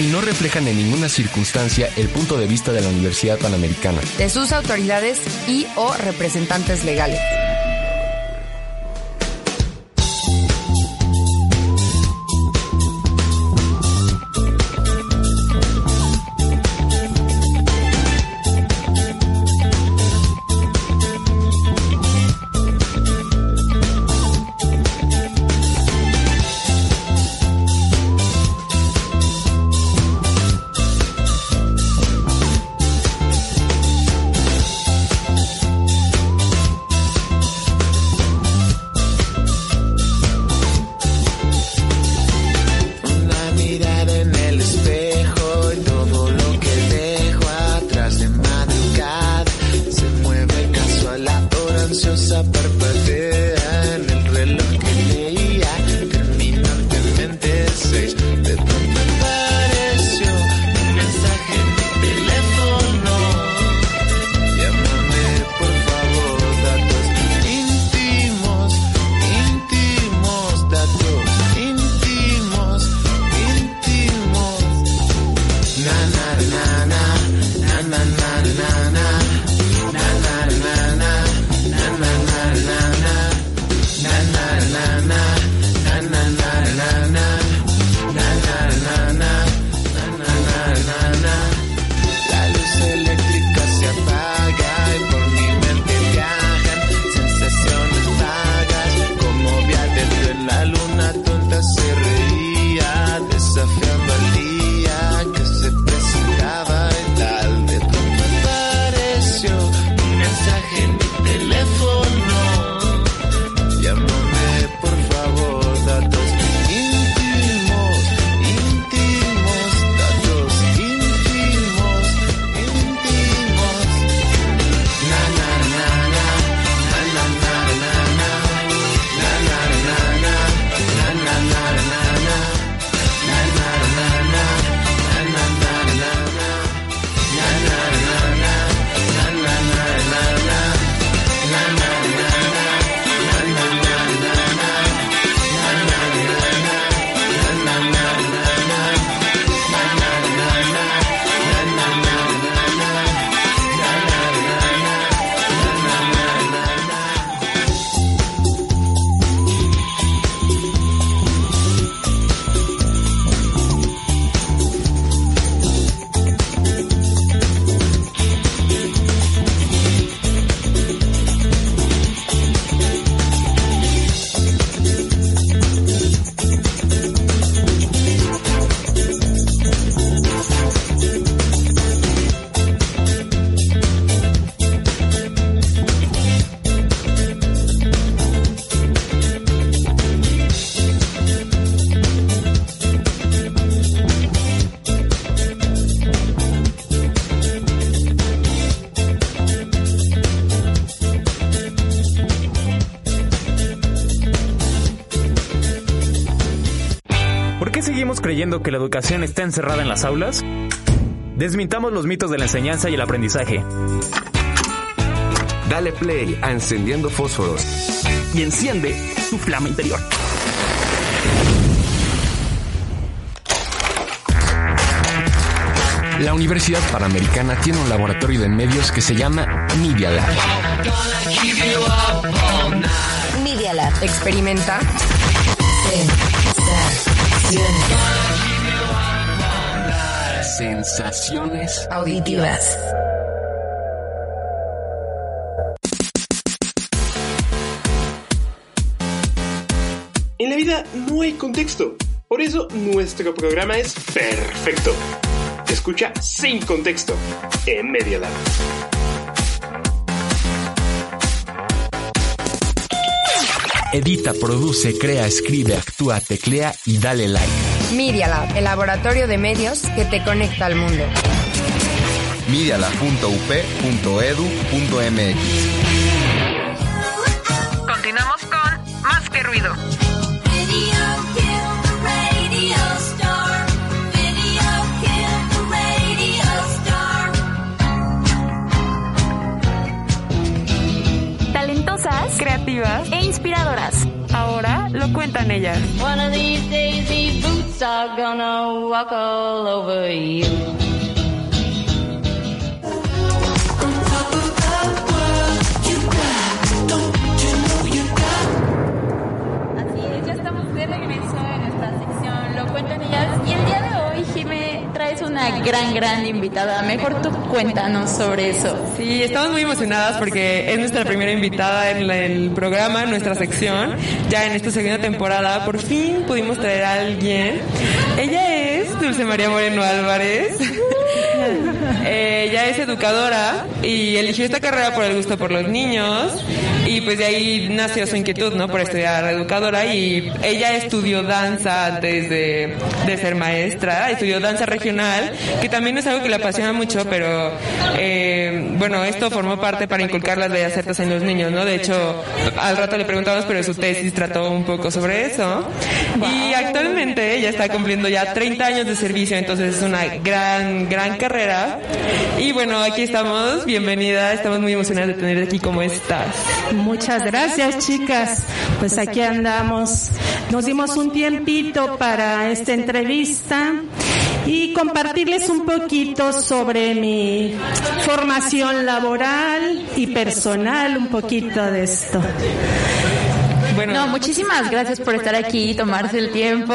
y no reflejan en ninguna circunstancia el punto de vista de la Universidad Panamericana, de sus autoridades y o representantes legales. Creyendo que la educación está encerrada en las aulas? Desmintamos los mitos de la enseñanza y el aprendizaje. Dale play a Encendiendo Fósforos y enciende tu flama interior. La Universidad Panamericana tiene un laboratorio de medios que se llama Media Lab. Media Lab. Experimenta. Sensaciones auditivas. En la vida no hay contexto. Por eso nuestro programa es perfecto. Escucha sin contexto en Media Lab. Edita, produce, crea, escribe, actúa, teclea y dale like. Media Lab, el laboratorio de medios que te conecta al mundo. mediala.up.edu.mx. Continuamos con Más que Ruido. Creativas. e inspiradoras. Ahora lo cuentan ellas. Una gran, gran invitada. Mejor tú cuéntanos sobre eso. Sí, estamos muy emocionadas porque es nuestra primera invitada en el programa, en nuestra sección. Ya en esta segunda temporada, por fin pudimos traer a alguien. Ella es Dulce María Moreno Álvarez. Ella es educadora y eligió esta carrera por el gusto por los niños y pues de ahí nació su inquietud, ¿no? Por estudiar educadora y ella estudió danza antes de, de ser maestra, estudió danza regional, que también es algo que le apasiona mucho, pero eh, bueno, esto formó parte para inculcar las bellas artes en los niños, ¿no? De hecho, al rato le preguntamos, pero su tesis trató un poco sobre eso. Y actualmente ella está cumpliendo ya 30 años de servicio, entonces es una gran, gran carrera. Y bueno, aquí estamos, bienvenida, estamos muy emocionadas de tenerte aquí, ¿cómo estás? Muchas gracias, chicas. Pues aquí andamos. Nos dimos un tiempito para esta entrevista y compartirles un poquito sobre mi formación laboral y personal, un poquito de esto. Bueno, No, muchísimas gracias por estar aquí y tomarse el tiempo.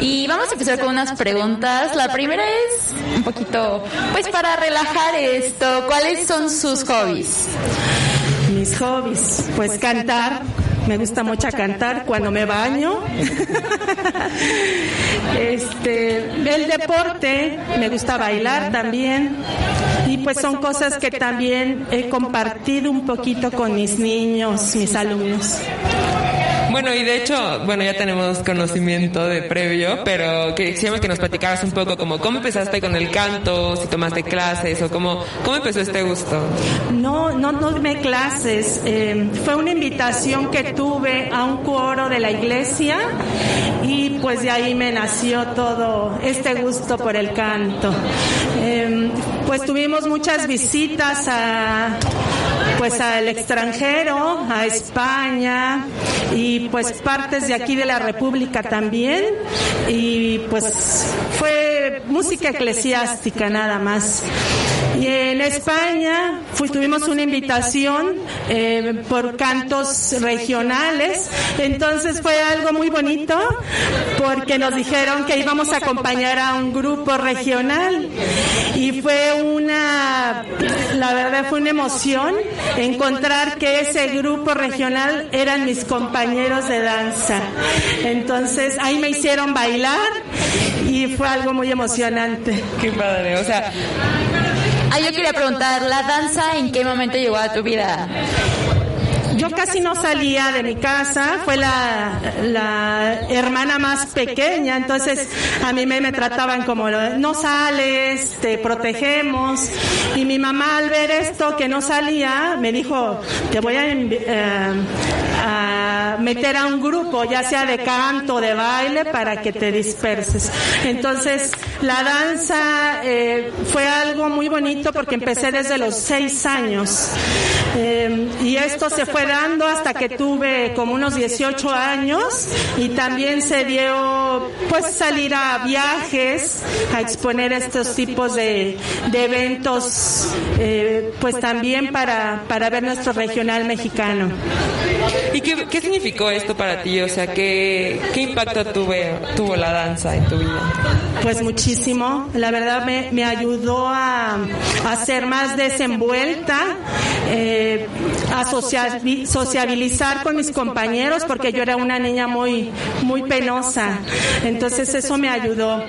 Y vamos a empezar con unas preguntas. La primera es un poquito, pues para relajar esto, ¿cuáles son sus hobbies? Mis hobbies, pues cantar. Me gusta mucho cantar cuando me baño. Este, el deporte, me gusta bailar también. Y pues son cosas que también he compartido un poquito con mis niños, mis alumnos. Bueno, y de hecho, bueno, ya tenemos conocimiento de previo, pero quisiéramos que nos platicaras un poco como cómo empezaste con el canto, si tomaste clases o cómo, cómo empezó este gusto. No, no tomé clases. eh, fue una invitación que tuve a un coro de la iglesia y pues de ahí me nació todo este gusto por el canto. Eh, pues tuvimos muchas visitas a pues al extranjero, a España y pues partes de aquí de la República también. y pues fue música eclesiástica nada más. Y en España pues, tuvimos una invitación eh, por cantos regionales, entonces fue algo muy bonito porque nos dijeron que íbamos a acompañar a un grupo regional. y fue una, la verdad fue una emoción encontrar que ese grupo regional eran mis compañeros de danza. Entonces ahí me hicieron bailar y fue algo muy emocionante. Qué padre, o sea, Ah, yo quería preguntar, ¿la danza en qué momento llegó a tu vida? Yo casi no salía de mi casa, fue la, la hermana más pequeña, entonces a mí me, me trataban como, no sales, te protegemos. Y mi mamá al ver esto que no salía, me dijo, te voy a, eh, a meter a un grupo, ya sea de canto, de baile, para que te disperses. Entonces la danza eh, fue algo muy bonito porque empecé desde los seis años. Eh, y esto se fue dando hasta que tuve como unos 18 años y también se dio pues salir a viajes, a exponer estos tipos de, de eventos, eh, pues también para, para ver nuestro regional mexicano. ¿y qué, qué significó esto para ti? O sea, ¿qué, qué impacto tuve, tuvo la danza en tu vida? Pues muchísimo, la verdad me, me ayudó a, a ser más desenvuelta, eh, a sociabi- sociabilizar con mis compañeros, porque yo era una niña muy, muy penosa. Entonces eso me ayudó.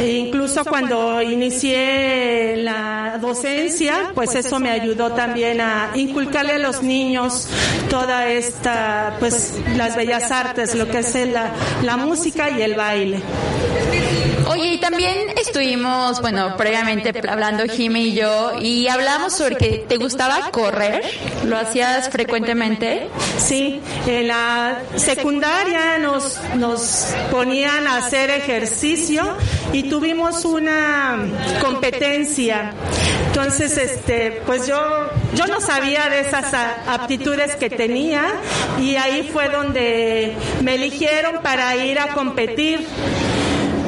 E incluso cuando inicié la docencia, pues eso me ayudó también a inculcarle a los niños toda esta, pues las bellas artes, lo que es la, la música y el baile. Oye, y también estuvimos, bueno, previamente hablando Jimmy y yo, y hablamos sobre que te gustaba correr. ¿Lo hacías frecuentemente? Sí, en la secundaria nos, nos ponían a hacer ejercicio y tuvimos una competencia. Entonces, este, pues yo, yo no sabía de esas aptitudes que tenía y ahí fue donde me eligieron para ir a competir.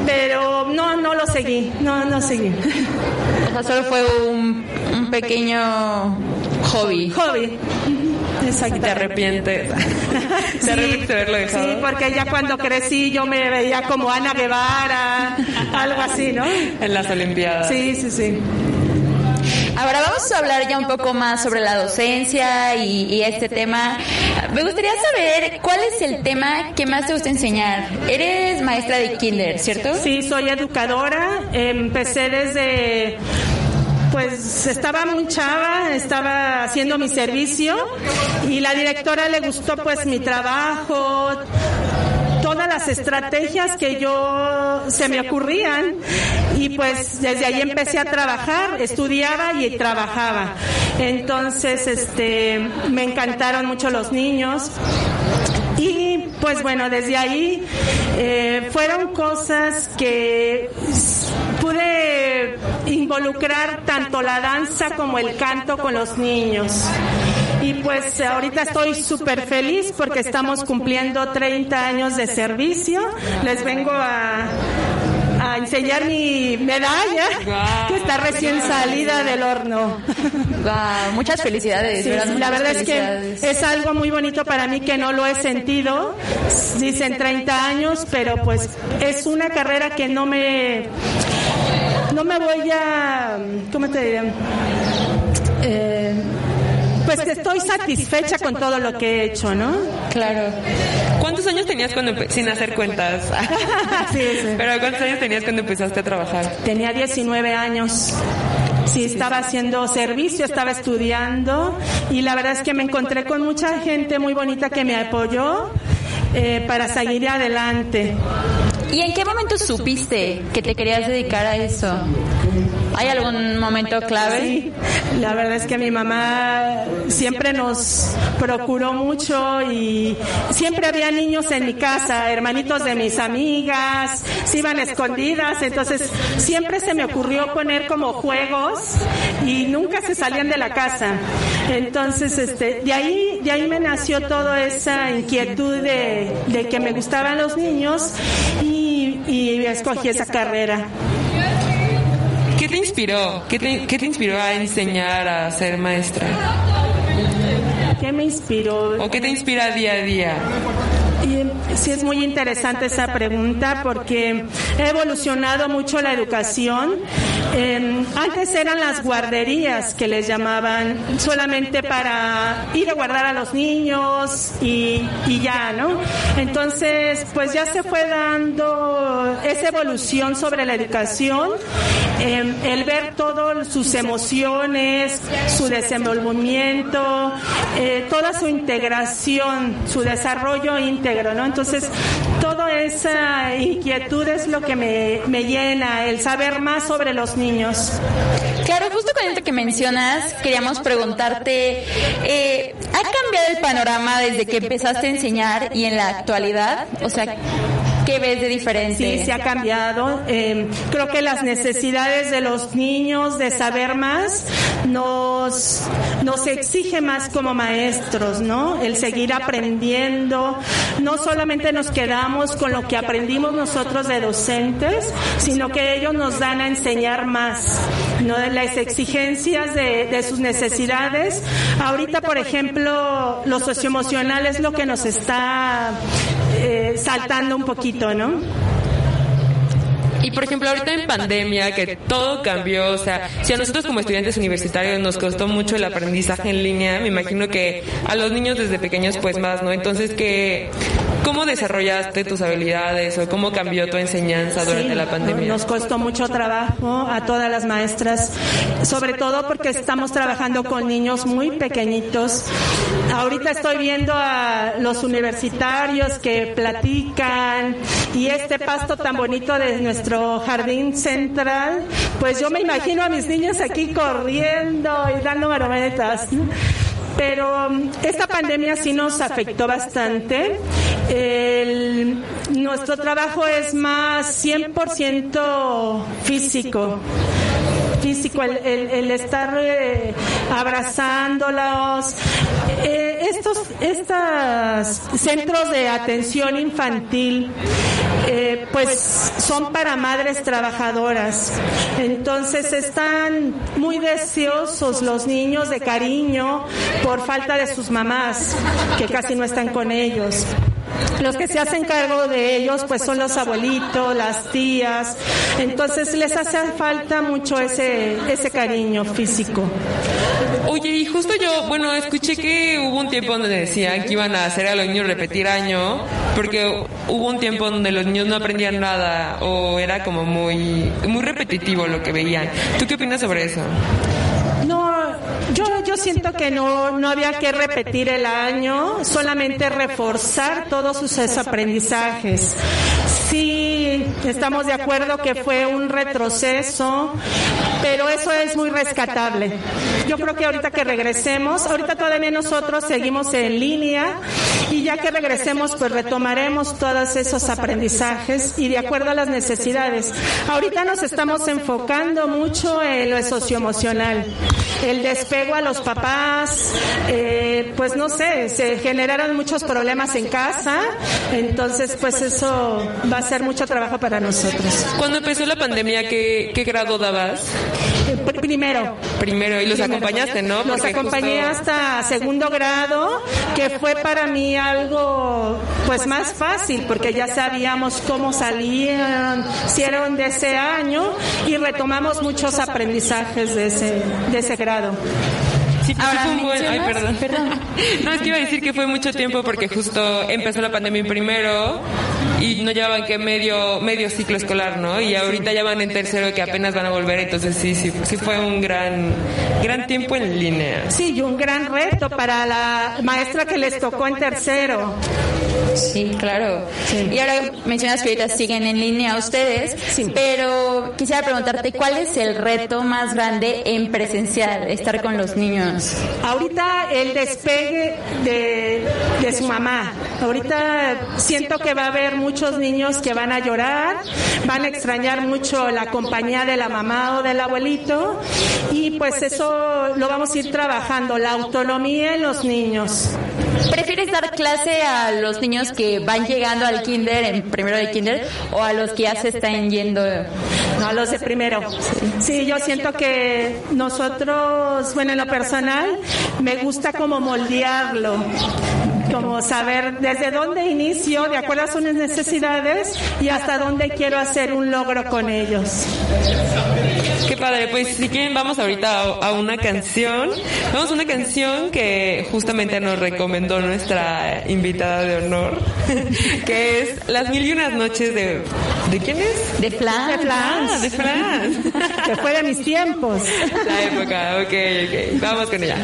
Pero no, no lo seguí, no, no seguí. O sea, solo fue un, un pequeño hobby. Hobby. Exacto. ¿Te arrepientes? ¿Te arrepientes de haberlo dejado? Sí, porque ya cuando crecí yo me veía como Ana Guevara, algo así, ¿no? En las Olimpiadas. Sí, sí, sí. Ahora vamos a hablar ya un poco más sobre la docencia y, este tema. Me gustaría saber cuál es el tema que más te gusta enseñar. Eres maestra de kinder, ¿cierto? Sí, soy educadora. Empecé desde pues estaba muy chava, estaba haciendo mi servicio y la directora le gustó pues mi trabajo, todas las estrategias que yo se me ocurrían y pues desde ahí empecé a trabajar, estudiaba y trabajaba. Entonces, este, me encantaron mucho los niños. Y pues bueno, desde ahí eh, fueron cosas que pude involucrar tanto la danza como el canto con los niños. Y pues ahorita estoy súper feliz porque estamos cumpliendo 30 años de servicio. Les vengo a, a enseñar mi medalla que está recién salida del horno. Wow, muchas felicidades. La verdad es que es algo muy bonito para mí que no lo he sentido. Dicen 30 años, pero pues es una carrera que no me no me voy a ¿cómo te diré? Eh, pues que estoy satisfecha con todo lo que he hecho, ¿no? Claro. ¿Cuántos años tenías cuando sin hacer cuentas? Sí, sí. Pero ¿cuántos años tenías cuando empezaste a trabajar? Tenía 19 años. Sí, estaba haciendo servicio, estaba estudiando y la verdad es que me encontré con mucha gente muy bonita que me apoyó eh, para seguir adelante. ¿Y en qué momento supiste que te querías dedicar a eso? ¿Hay algún momento clave? Sí, la verdad es que mi mamá siempre nos procuró mucho y siempre había niños en mi casa, hermanitos de mis amigas, se iban escondidas, entonces siempre se me ocurrió poner como juegos y nunca se salían de la casa. Entonces, este, de ahí, de ahí me nació toda esa inquietud de, de que me gustaban los niños y, y escogí esa carrera. ¿Qué te inspiró? ¿Qué te, qué te inspiró a enseñar a ser maestra? ¿Qué me inspiró? ¿O qué te inspira día a día? Sí es muy interesante esa pregunta porque ha evolucionado mucho la educación. Eh, antes eran las guarderías que les llamaban solamente para ir a guardar a los niños y, y ya, ¿no? Entonces, pues ya se fue dando esa evolución sobre la educación, eh, el ver todas sus emociones, su desenvolvimiento, eh, toda su integración, su desarrollo íntegro, ¿no? Entonces, toda esa inquietud es lo que me, me llena, el saber más sobre los niños. Claro, justo con esto que mencionas, queríamos preguntarte, eh, ¿ha cambiado el panorama desde que empezaste a enseñar y en la actualidad? O sea, ¿qué ves de diferente? Sí, se ha cambiado. Eh, creo que las necesidades de los niños de saber más nos, nos exige más como maestros, ¿no? El seguir aprendiendo. No solamente nos quedamos con lo que aprendimos nosotros de docentes, sino que ellos nos dan a enseñar más, ¿no? Las exigencias de, de sus necesidades. Ahorita, por ejemplo, lo socioemocional es lo que nos está eh, saltando un poquito, ¿no? Y por ejemplo, ahorita en pandemia, que todo cambió, o sea, si a nosotros como estudiantes universitarios nos costó mucho el aprendizaje en línea, me imagino que a los niños desde pequeños pues más, ¿no? Entonces, ¿qué, ¿Cómo desarrollaste tus habilidades o cómo cambió tu enseñanza durante Sí, la pandemia? Nos costó mucho trabajo a todas las maestras, sobre todo porque estamos trabajando con niños muy pequeñitos. Ahorita estoy viendo a los universitarios que platican y este pasto tan bonito de nuestro jardín central, pues yo me imagino a mis niños aquí corriendo y dando marometas. Pero um, esta pandemia sí nos afectó bastante. Nuestro trabajo es más 100% físico físico, el, estar eh, abrazándolos. Eh, estos estos centros de atención infantil, eh, pues son para madres trabajadoras. Entonces están muy deseosos los niños de cariño por falta de sus mamás, que casi no están con ellos. Los que se hacen cargo de ellos pues son los abuelitos, las tías, entonces les hace falta mucho ese, ese cariño físico. Oye, y justo yo, bueno, escuché que hubo un tiempo donde decían que iban a hacer a los niños repetir año, porque hubo un tiempo donde los niños no aprendían nada o era como muy, muy repetitivo lo que veían. ¿Tú qué opinas sobre eso? Yo, yo siento que no, no había que repetir el año, solamente reforzar todos sus aprendizajes. Sí, estamos de acuerdo que fue un retroceso, pero eso es muy rescatable. Yo creo que ahorita que regresemos, ahorita todavía nosotros seguimos en línea y ya que regresemos pues retomaremos todos esos aprendizajes y de acuerdo a las necesidades. Ahorita nos estamos enfocando mucho en lo socioemocional, el despego a los papás, eh, pues no sé, se generaron muchos problemas en casa, entonces pues eso va a ser mucho trabajo para nosotros. Cuando empezó la pandemia, ¿qué, qué grado dabas? Pr- Primero. Primero, y los Primero. acompañaste, ¿no? Los Porque acompañé justo- hasta segundo grado, que fue para mí algo pues más fácil, porque ya sabíamos cómo salían, si eran de ese año, y retomamos muchos aprendizajes de ese, de ese grado. Sí, Ahora sí fue un buen- ay, mencionas- perdón. No, es que iba a decir que fue mucho tiempo porque justo empezó la pandemia primero y no llevaban que medio medio ciclo escolar, ¿no? Y ahorita ya van en tercero que apenas van a volver, entonces sí, sí, sí fue un gran gran tiempo en línea. Sí, y un gran reto para la maestra que les tocó en tercero. Sí, claro. Y ahora mencionas que ahorita siguen en línea ustedes, pero quisiera preguntarte cuál es el reto más grande en presencial, estar con los niños. Ahorita el despegue de, de su mamá. Ahorita siento que va a haber muchos niños que van a llorar, van a extrañar mucho la compañía de la mamá o del abuelito y pues eso lo vamos a ir trabajando, la autonomía en los niños. ¿Prefieres dar clase a los niños que van llegando al kinder, en primero de kinder, o a los que ya se están yendo? No, los de primero. Sí, yo siento que nosotros, bueno, en lo personal, me gusta como moldearlo, como saber desde dónde inicio, de acuerdo a sus necesidades, y hasta dónde quiero hacer un logro con ellos. Qué padre, pues si quieren vamos ahorita a, a una canción. Vamos a una canción que justamente nos recomendó nuestra invitada de honor, que es Las Mil y Unas Noches de... ¿De quién es? De Flan. De Flans. Ah, de Fran. Que fue de mis tiempos. La época, ok, ok. Vamos con ella.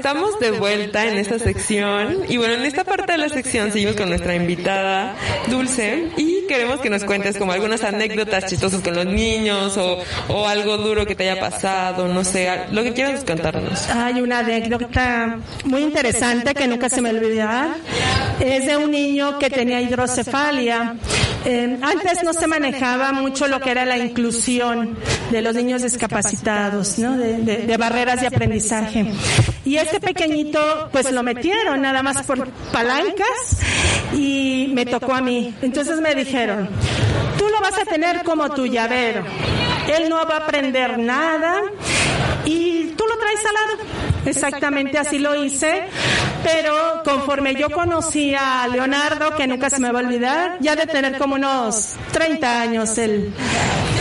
Estamos de vuelta en esta sección. Y bueno, en esta parte de la sección seguimos con nuestra invitada Dulce y queremos que nos cuentes como algunas anécdotas chistosas con los niños o, o algo duro que te haya pasado, no sé, lo que quieras contarnos. Hay una anécdota muy interesante que nunca se me olvidará. Es de un niño que tenía hidrocefalia. Eh, antes no se manejaba mucho lo que era la inclusión de los niños discapacitados, ¿no? de barreras de aprendizaje. Y este pequeñito, pues lo metieron nada más por palancas y me tocó a mí. Entonces me dijeron, tú lo vas a tener como tu llavero. Él no va a aprender nada y tú lo traes al lado. Exactamente así lo hice, pero conforme yo conocí a Leonardo, que nunca se me va a olvidar, ya de tener como unos 30 años el,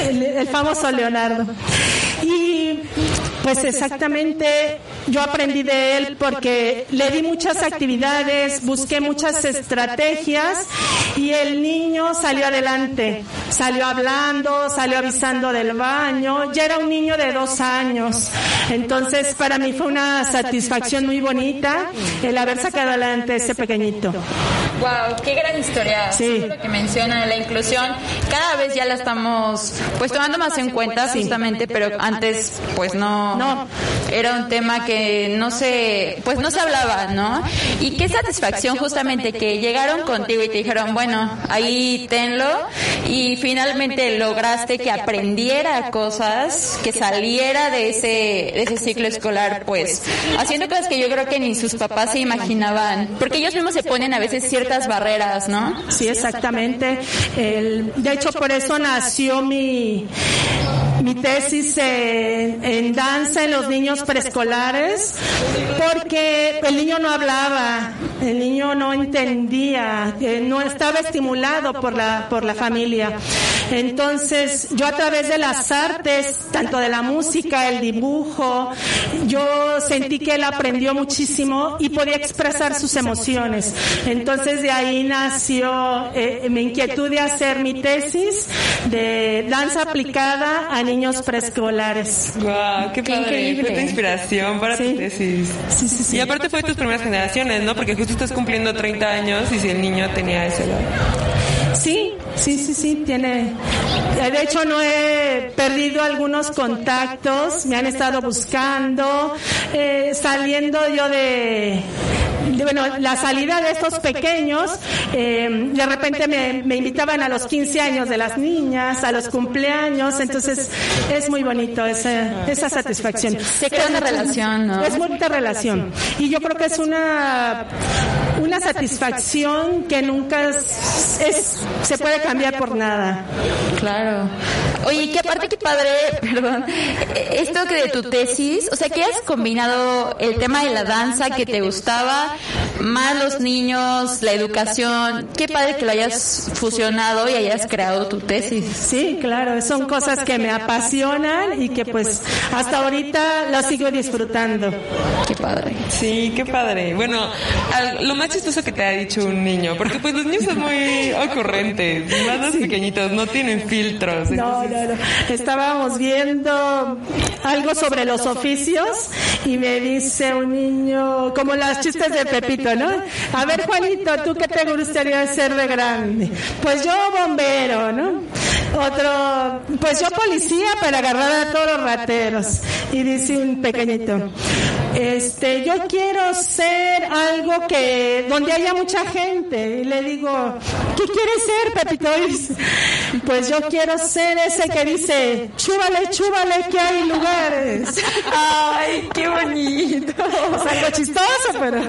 el, el famoso Leonardo. Y pues exactamente yo aprendí de él porque le di muchas actividades, busqué muchas estrategias y el niño salió adelante, salió hablando, salió avisando del baño, ya era un niño de dos años. Entonces para mí fue una satisfacción muy bonita el haber sacado adelante ese pequeñito. Wow, qué gran historia. Sí. Lo que mencionan la inclusión, cada vez ya la estamos pues tomando más en cuenta justamente, pero antes pues no, No. Era un tema que no se pues no se hablaba, ¿no? Y qué satisfacción justamente que llegaron contigo y te dijeron, bueno, ahí tenlo y finalmente lograste que aprendiera cosas, que saliera de ese de ese ciclo escolar pues haciendo cosas que yo creo que ni sus papás se imaginaban, porque ellos mismos se ponen a veces ciertas barreras, ¿no? Sí, exactamente. El- de hecho, por eso nació mi, mi tesis en, en danza en los niños preescolares, porque el niño no hablaba, el niño no entendía, eh, no estaba estimulado por la, por la familia. Entonces, yo a través de las artes, tanto de la música, el dibujo, yo sentí que él aprendió muchísimo y podía expresar sus emociones. Entonces, de ahí nació eh, mi inquietud de hacer mi tesis de danza aplicada a niños preescolares. Wow, qué increíble. Inspiración para Sí. tu tesis. Sí, sí, sí. Y aparte fue de tus primeras generaciones, ¿no? Porque justo estás cumpliendo 30 años y si el niño tenía esa edad. Sí, sí, sí, sí, tiene. De hecho, no he perdido algunos contactos, me han estado buscando, eh, saliendo yo de, bueno, la salida de estos pequeños, eh, de repente me, me invitaban a los 15 años de las niñas, a los cumpleaños, entonces es muy bonito esa, esa satisfacción. Se crea una relación, ¿no? Es bonita relación. Y yo creo que es una, una satisfacción que nunca es, es- se puede cambiar por nada. Claro. Oye, que aparte que padre, perdón, eh, esto que de tu tesis, o sea, que has combinado el tema de la danza que te gustaba, más los niños, la educación, qué padre que lo hayas fusionado y hayas creado tu tesis. Sí, claro, son cosas que me apasionan y que pues hasta ahorita lo sigo disfrutando. Qué padre. Sí, qué padre. Bueno, al- lo más chistoso que te ha dicho un niño, porque pues los niños son muy ocurrentes, más los pequeñitos, no tienen filtros. No, entonces- Estábamos viendo algo sobre los oficios y me dice un niño, como las chistes de Pepito, ¿no? A ver, Juanito, ¿tú qué te gustaría ser de grande? Pues yo bombero, ¿no? Otro, pues yo policía para agarrar a todos los rateros. Y dice un pequeñito, este, yo quiero ser algo que, donde haya mucha gente. Y le digo, ¿qué quieres ser, Pepito? Dice, pues yo quiero ser ese que dice, chúbale, chúbale, que hay lugares. Ay, qué bonito. Es algo chistoso, pero...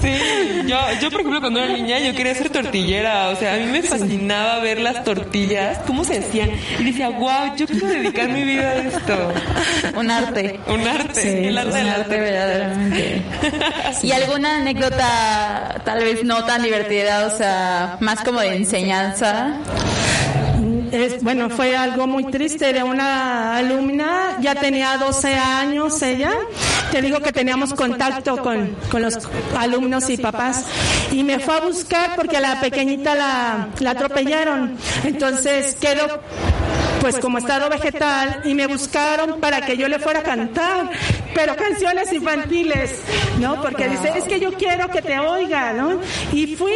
Sí, yo, yo por ejemplo cuando era niña yo quería ser tortillera, o sea, a mí me fascinaba ver las tortillas, cómo se hacían, y decía, wow, yo quiero dedicar mi vida a esto. Un arte. Un arte, Sí, el arte Un del arte arte. verdaderamente. ¿Y alguna anécdota tal vez no tan divertida, o sea, más como de enseñanza? Bueno, fue algo muy triste. De una alumna, ya tenía 12 años ella, te digo que teníamos contacto con, con los alumnos y papás, y me fue a buscar porque a la pequeñita la atropellaron, entonces quedó pues como estado vegetal y me buscaron para que yo le fuera a cantar, pero canciones infantiles, ¿no? Porque dice, es que yo quiero que te oiga, ¿no? Y fui,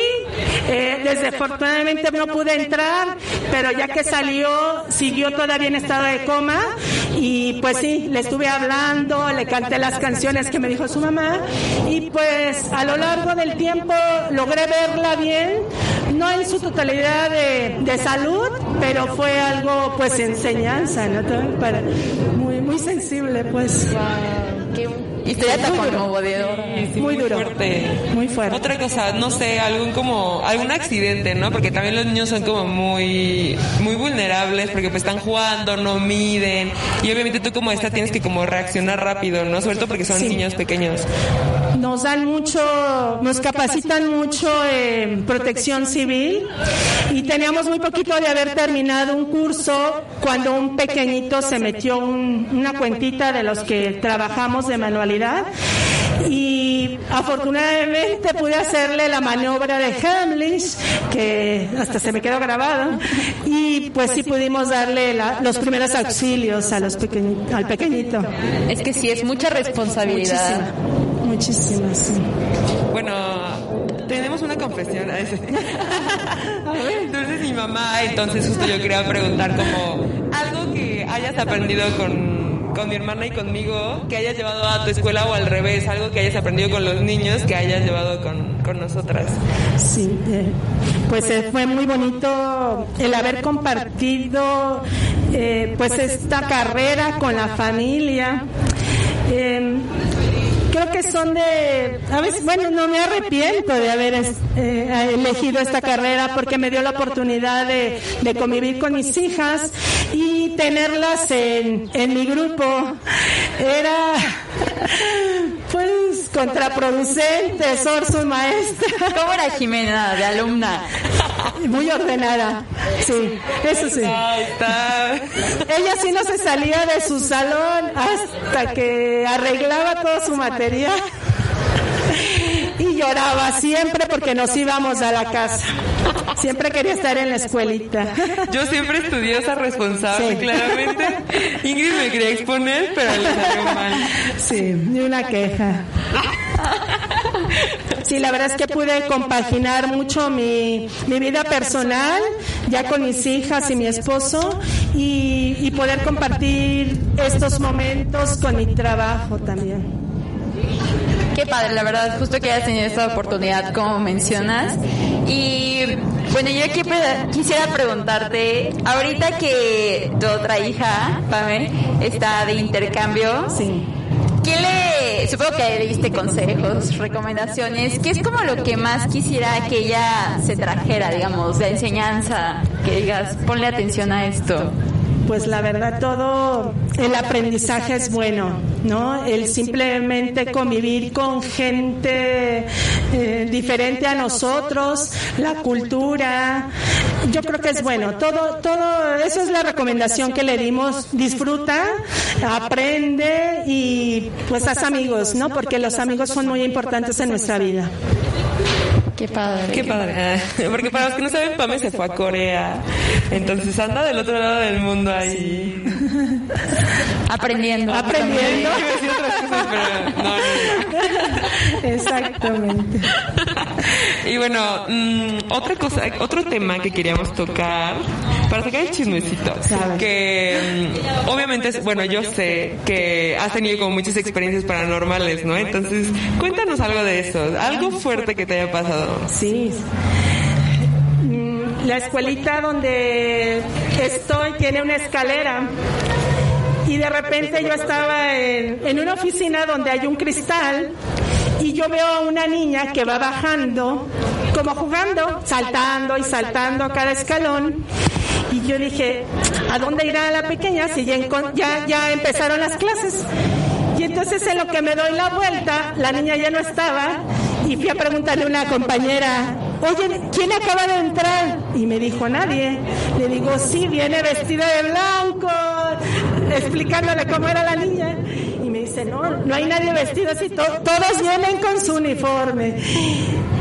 eh, desafortunadamente no pude entrar, pero ya que salió, siguió todavía en estado de coma y pues sí, le estuve hablando, le canté las canciones que me dijo su mamá y pues a lo largo del tiempo logré verla bien, no en su totalidad de, de salud, pero fue algo pues enseñanza, ¿no? También Para, muy, muy sensible pues. Historia tan Muy duro. conmovedora. Sí, Muy duro. fuerte. Muy fuerte. Otra cosa, no sé, algún como algún accidente, ¿no? Porque también los niños son como muy muy vulnerables porque pues están jugando, no miden y obviamente tú como esta tienes que como reaccionar rápido, ¿no? Sobre todo porque son Sí. niños pequeños. Nos dan mucho, nos capacitan mucho en protección civil. y teníamos muy poquito de haber terminado un curso cuando un pequeñito se metió un- una cuentita de los que trabajamos de manualidad. y afortunadamente pude hacerle la maniobra de Hamlish que hasta se me quedó grabado. Y pues sí pudimos darle la- los primeros auxilios a los pequeñi- al pequeñito. Es que sí, es mucha responsabilidad. Muchísima, muchísima, sí. Bueno, tenemos una confesión a ese. Entonces mi mamá, entonces justo yo quería preguntar como algo que hayas aprendido con, con mi hermana y conmigo, que hayas llevado a tu escuela o al revés, algo que hayas aprendido con los niños, que hayas llevado con, con nosotras. Sí, eh, pues eh, fue muy bonito el haber compartido eh, pues esta carrera con la familia. Eh, creo que son de, a veces, bueno, no me arrepiento de haber es- eh, elegido esta carrera porque me dio la oportunidad de, de convivir con mis hijas y tenerlas en, en mi grupo. Era, pues, contraproducente, Sor, su maestra. ¿Cómo era Jimena de alumna? Muy ordenada, sí, eso sí. Ella sí no se salía de su salón hasta que arreglaba todo su material. Lloraba siempre porque nos íbamos a la casa. Siempre quería estar en la escuelita. Yo siempre estudiosa responsable, Sí. claramente. Ingrid me quería exponer, pero le salió mal. Sí, ni una queja. Sí, la verdad es que pude compaginar mucho mi, mi vida personal, ya con mis hijas y mi esposo, y, y poder compartir estos momentos con mi trabajo también. Qué padre, la verdad, justo que hayas tenido esta oportunidad, como mencionas. Y bueno, yo aquí quisiera preguntarte, ahorita que tu otra hija, Pame, está de intercambio, Sí. ¿qué le, supongo que le diste consejos, recomendaciones, qué es como lo que más quisiera que ella se trajera, digamos, de enseñanza, que digas, ponle atención a esto? Pues la verdad todo el aprendizaje es bueno, ¿no? El simplemente convivir con gente eh, diferente a nosotros, la cultura, yo creo que es bueno. Todo, todo, eso es la recomendación que le dimos. Disfruta, aprende y pues haz amigos, ¿no? Porque los amigos son muy importantes en nuestra vida. Qué padre. Qué padre. Ah, Porque para los que no saben, Pame se fue a Corea. Entonces anda del otro lado del mundo ahí. Aprendiendo. Aprendiendo. Iba a decir otras cosas, pero no, no, no. Exactamente. Y bueno, mm, otra cosa, otro tema que queríamos tocar para sacar el chismecito, que mm, obviamente, es- bueno, yo sé que has tenido como muchas experiencias paranormales, ¿no? Entonces, cuéntanos algo de eso, algo fuerte que te haya pasado. Sí. La escuelita donde estoy tiene una escalera y de repente yo estaba en, una oficina donde hay un cristal y yo veo a una niña que va bajando, como jugando, saltando y saltando a cada escalón. Y yo dije, ¿a dónde irá la pequeña si ya, ya empezaron las clases? Y entonces en lo que me doy la vuelta, la niña ya no estaba y fui a preguntarle a una compañera, oye, ¿quién acaba de entrar? Y me dijo, nadie. Le digo, sí, viene vestida de blanco, explicándole cómo era la niña. Y me dice, no, no hay nadie vestido así, to- todos vienen con su uniforme.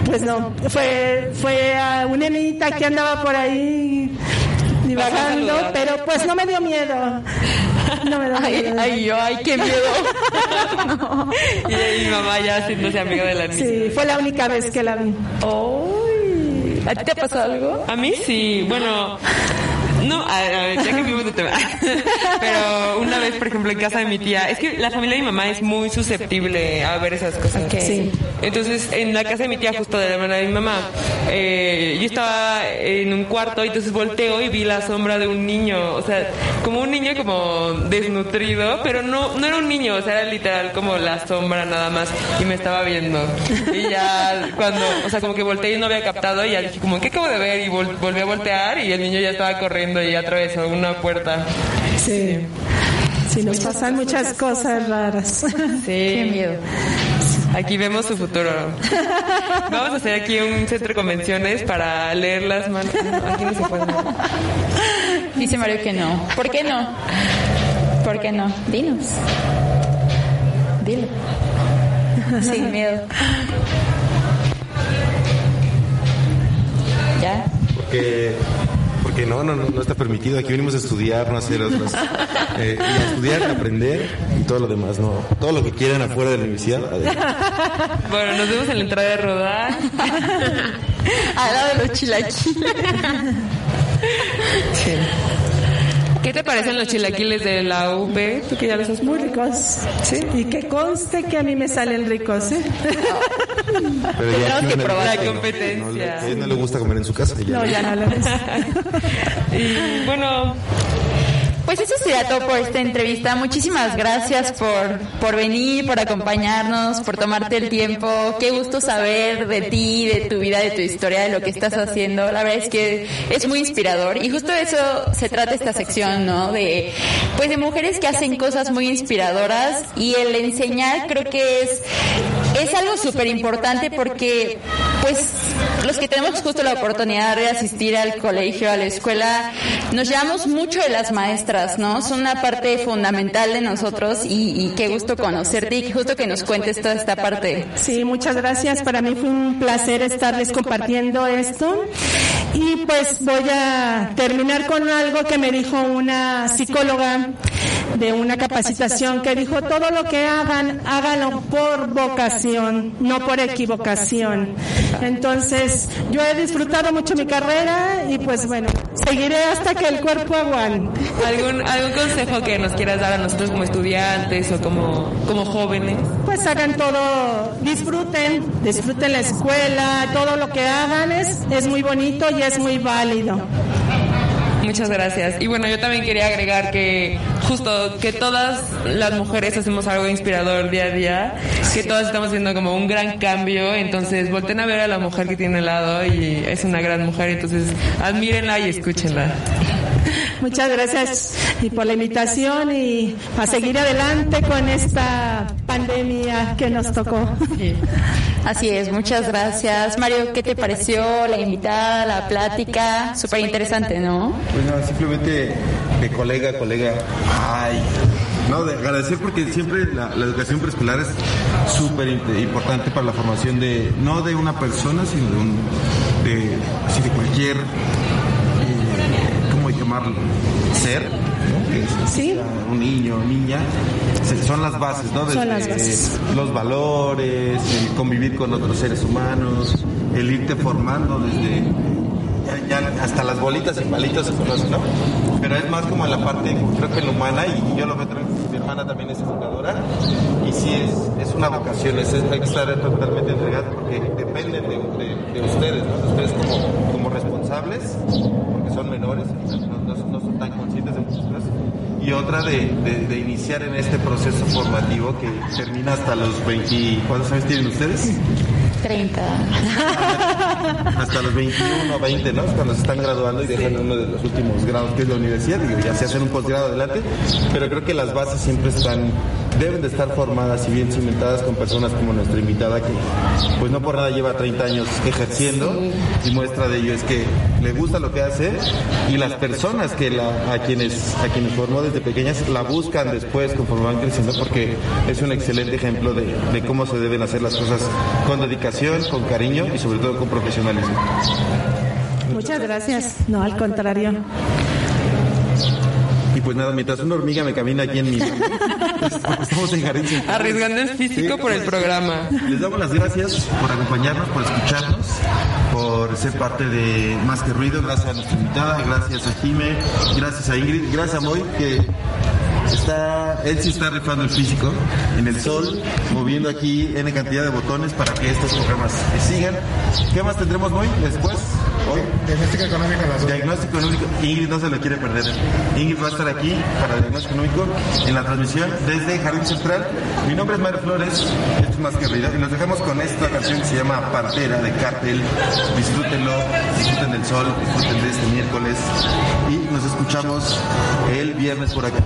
Pues no, fue, fue a una niñita que andaba por ahí divagando, pero pues no me dio miedo. No me dio Ay, miedo. ay, yo, ay, qué miedo. Y ahí mi mamá ya haciéndose amiga de la niña. Sí, fue la única vez que la vi. Ay, ¿A ti te ha pasado algo? A mí sí, bueno, no, a, a ver, ya que vimos de tema. Pero una vez, por ejemplo, en casa de mi tía, es que la familia de mi mamá es muy susceptible a ver esas cosas. Sí. Entonces, en la casa de mi tía, justo de la hermana de mi mamá, eh, yo estaba en un cuarto y entonces volteo y vi la sombra de un niño, o sea, como un niño como desnutrido, pero no, no era un niño, o sea, era literal como la sombra nada más y me estaba viendo. Y ya cuando, o sea, como que volteé y no había captado y ya dije como, ¿qué acabo de ver? Y vol- volví a voltear y el niño ya estaba corriendo y atravesó una puerta. Sí. Sí, nos pasan muchas cosas raras. Sí. Qué miedo. Aquí vemos su futuro. Vamos a hacer aquí un centro de convenciones para leer las manos. Aquí no se puede. Dice Mario que no. ¿Por qué no? ¿Por qué no? Dinos. Dilo. Sin miedo. ¿Ya? Porque, porque no, no, no, no está permitido. Aquí venimos a estudiar, no a hacer otras. Eh, y a estudiar, a aprender y todo lo demás, no. Todo lo que quieran afuera de la universidad. adelante. Bueno, nos vemos en la entrada de rodar. Al lado de los chilaquiles. ¿Qué te parecen los chilaquiles de la UP? Tú que ya los has Muy ricos. Sí. Y que conste que a mí me salen ricos, ¿eh? Pero ya aquí que probar. La no, no, competencia. a él no le gusta comer en su casa. ya No, ya no lo ves. Y bueno, Pues eso sería todo por esta entrevista. Muchísimas gracias por, por venir, por acompañarnos, por tomarte el tiempo. Qué gusto saber de ti, de tu vida, de tu historia, de lo que estás haciendo. La verdad es que es muy inspirador y justo de eso se trata esta sección, ¿no? De, pues de mujeres que hacen cosas muy inspiradoras y el enseñar creo que es, es algo súper importante porque, pues, los que tenemos justo la oportunidad de asistir al colegio, a la escuela, nos llevamos mucho de las maestras, ¿no? Son una parte fundamental de nosotros y, y qué gusto conocerte y justo que nos cuentes toda esta parte. Sí, muchas gracias. Para mí fue un placer estarles compartiendo esto. Y pues voy a terminar con algo que me dijo una psicóloga de una capacitación que dijo, todo lo que hagan, háganlo por vocación, no por equivocación. Entonces, yo he disfrutado mucho mi carrera y pues bueno, seguiré hasta que el cuerpo aguante. ¿algún, algún consejo que nos quieras dar a nosotros como estudiantes o como, como jóvenes? Pues hagan todo, disfruten, disfruten la escuela, todo lo que hagan es, es muy bonito y es muy válido. Muchas gracias. Y bueno, yo también quería agregar que justo que todas las mujeres hacemos algo inspirador día a día, que todas estamos haciendo como un gran cambio, entonces volten a ver a la mujer que tiene al lado y es una gran mujer, entonces admírenla y escúchenla. Muchas gracias y por la invitación y a seguir adelante con esta pandemia que nos tocó. Así es, muchas gracias. Mario, ¿qué te pareció la invitada, la plática? Súper interesante, ¿no? Pues nada, simplemente de colega a colega. Ay. No, de agradecer porque siempre la, la educación preescolar es súper im- importante para la formación de, no de una persona, sino de un, de, así de cualquier, eh. Ser, un niño, niña, son las bases, ¿no? Son Desde las bases. los valores, el convivir con otros seres humanos, el irte formando desde ya, ya hasta las bolitas y palitos se conocen, ¿no? Pero es más como en la parte, creo que la humana, y yo lo veo, mi hermana también es educadora, y sí es, es una vocación, es, hay que estar totalmente entregados porque dependen de, de- de ustedes, ¿no? De ustedes como, como responsables, porque son menores, no, no- no son tan conscientes de muchas cosas, y otra de, de- de iniciar en este proceso formativo que termina hasta los 20, ¿cuántos años tienen ustedes? 30. hasta los 21, 20, ¿no? Cuando se están graduando y dejan uno de los últimos grados que es la universidad, digo, ya se hacen un posgrado adelante, pero creo que las bases siempre están, deben de estar formadas y bien cimentadas con personas como nuestra invitada que pues no por nada lleva 30 años ejerciendo y muestra de ello es que le gusta lo que hace y las personas que la, a quienes a quienes formó desde pequeñas la buscan después conforme van creciendo porque es un excelente ejemplo de, de cómo se deben hacer las cosas con dedicación, con cariño y sobre todo con profesionalismo. Muchas gracias. No, al contrario. Y pues nada, mientras una hormiga me camina aquí en mi... Estamos en Jardín Central. Arriesgando el físico Sí. por el programa. Les damos las gracias por acompañarnos, por escucharnos, por ser parte de Más que Ruido. Gracias a nuestra invitada, gracias a Jime, gracias a Ingrid, gracias a Moy, que está, él sí está rifando el físico en el sol, moviendo aquí N cantidad de botones para que estos programas sigan. ¿Qué más tendremos Moy después? Diagnóstico económico dos. Diagnóstico económico. Ingrid no se lo quiere perder. Ingrid va a estar aquí para Diagnóstico económico en la transmisión desde Jardín Central. Mi nombre es Mario Flores, esto es más que. Y nos dejamos con esta canción que se llama Pantera de Cartel. Disfrútenlo, disfruten del sol, disfruten de este miércoles. Y nos escuchamos el viernes por acá.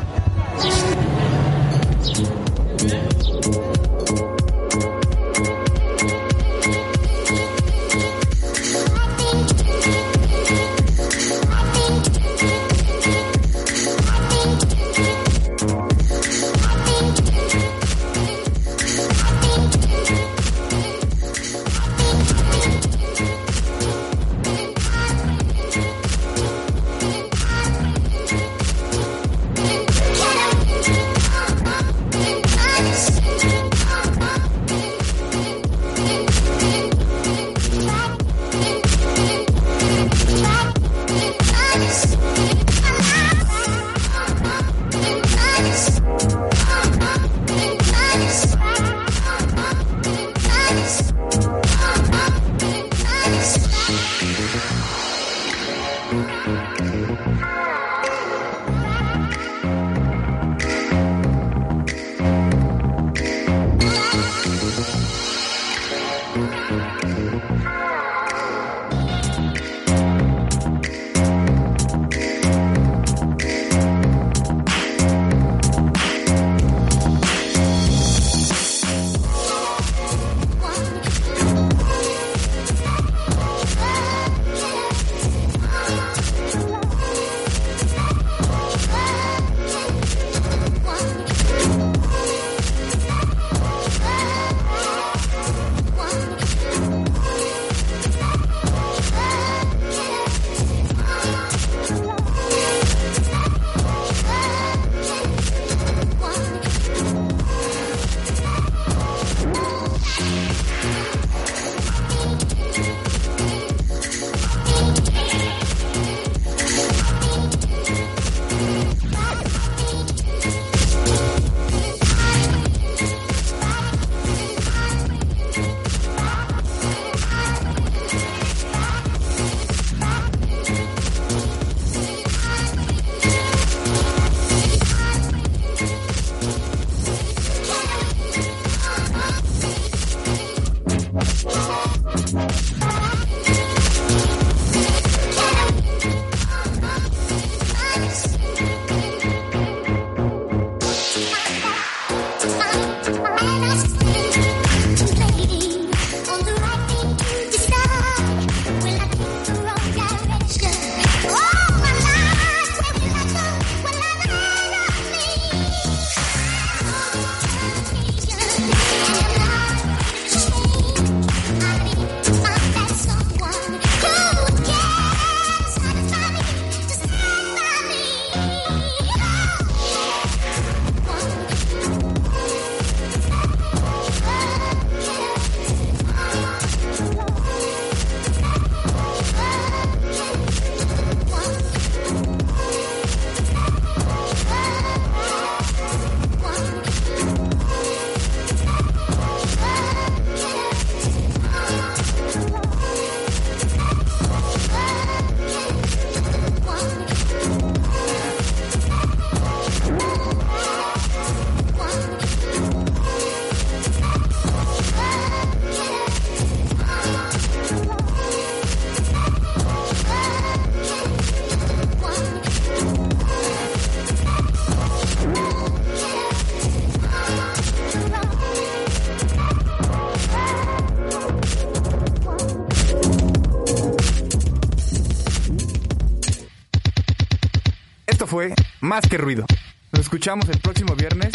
Más que Ruido. Nos escuchamos el próximo viernes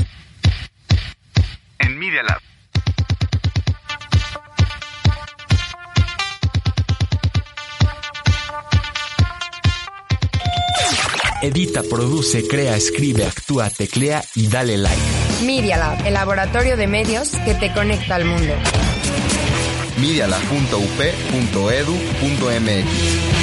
en Media Lab. Edita, produce, crea, escribe, actúa, teclea y dale like. Media Lab, el laboratorio de medios que te conecta al mundo. medialab.up.edu.mx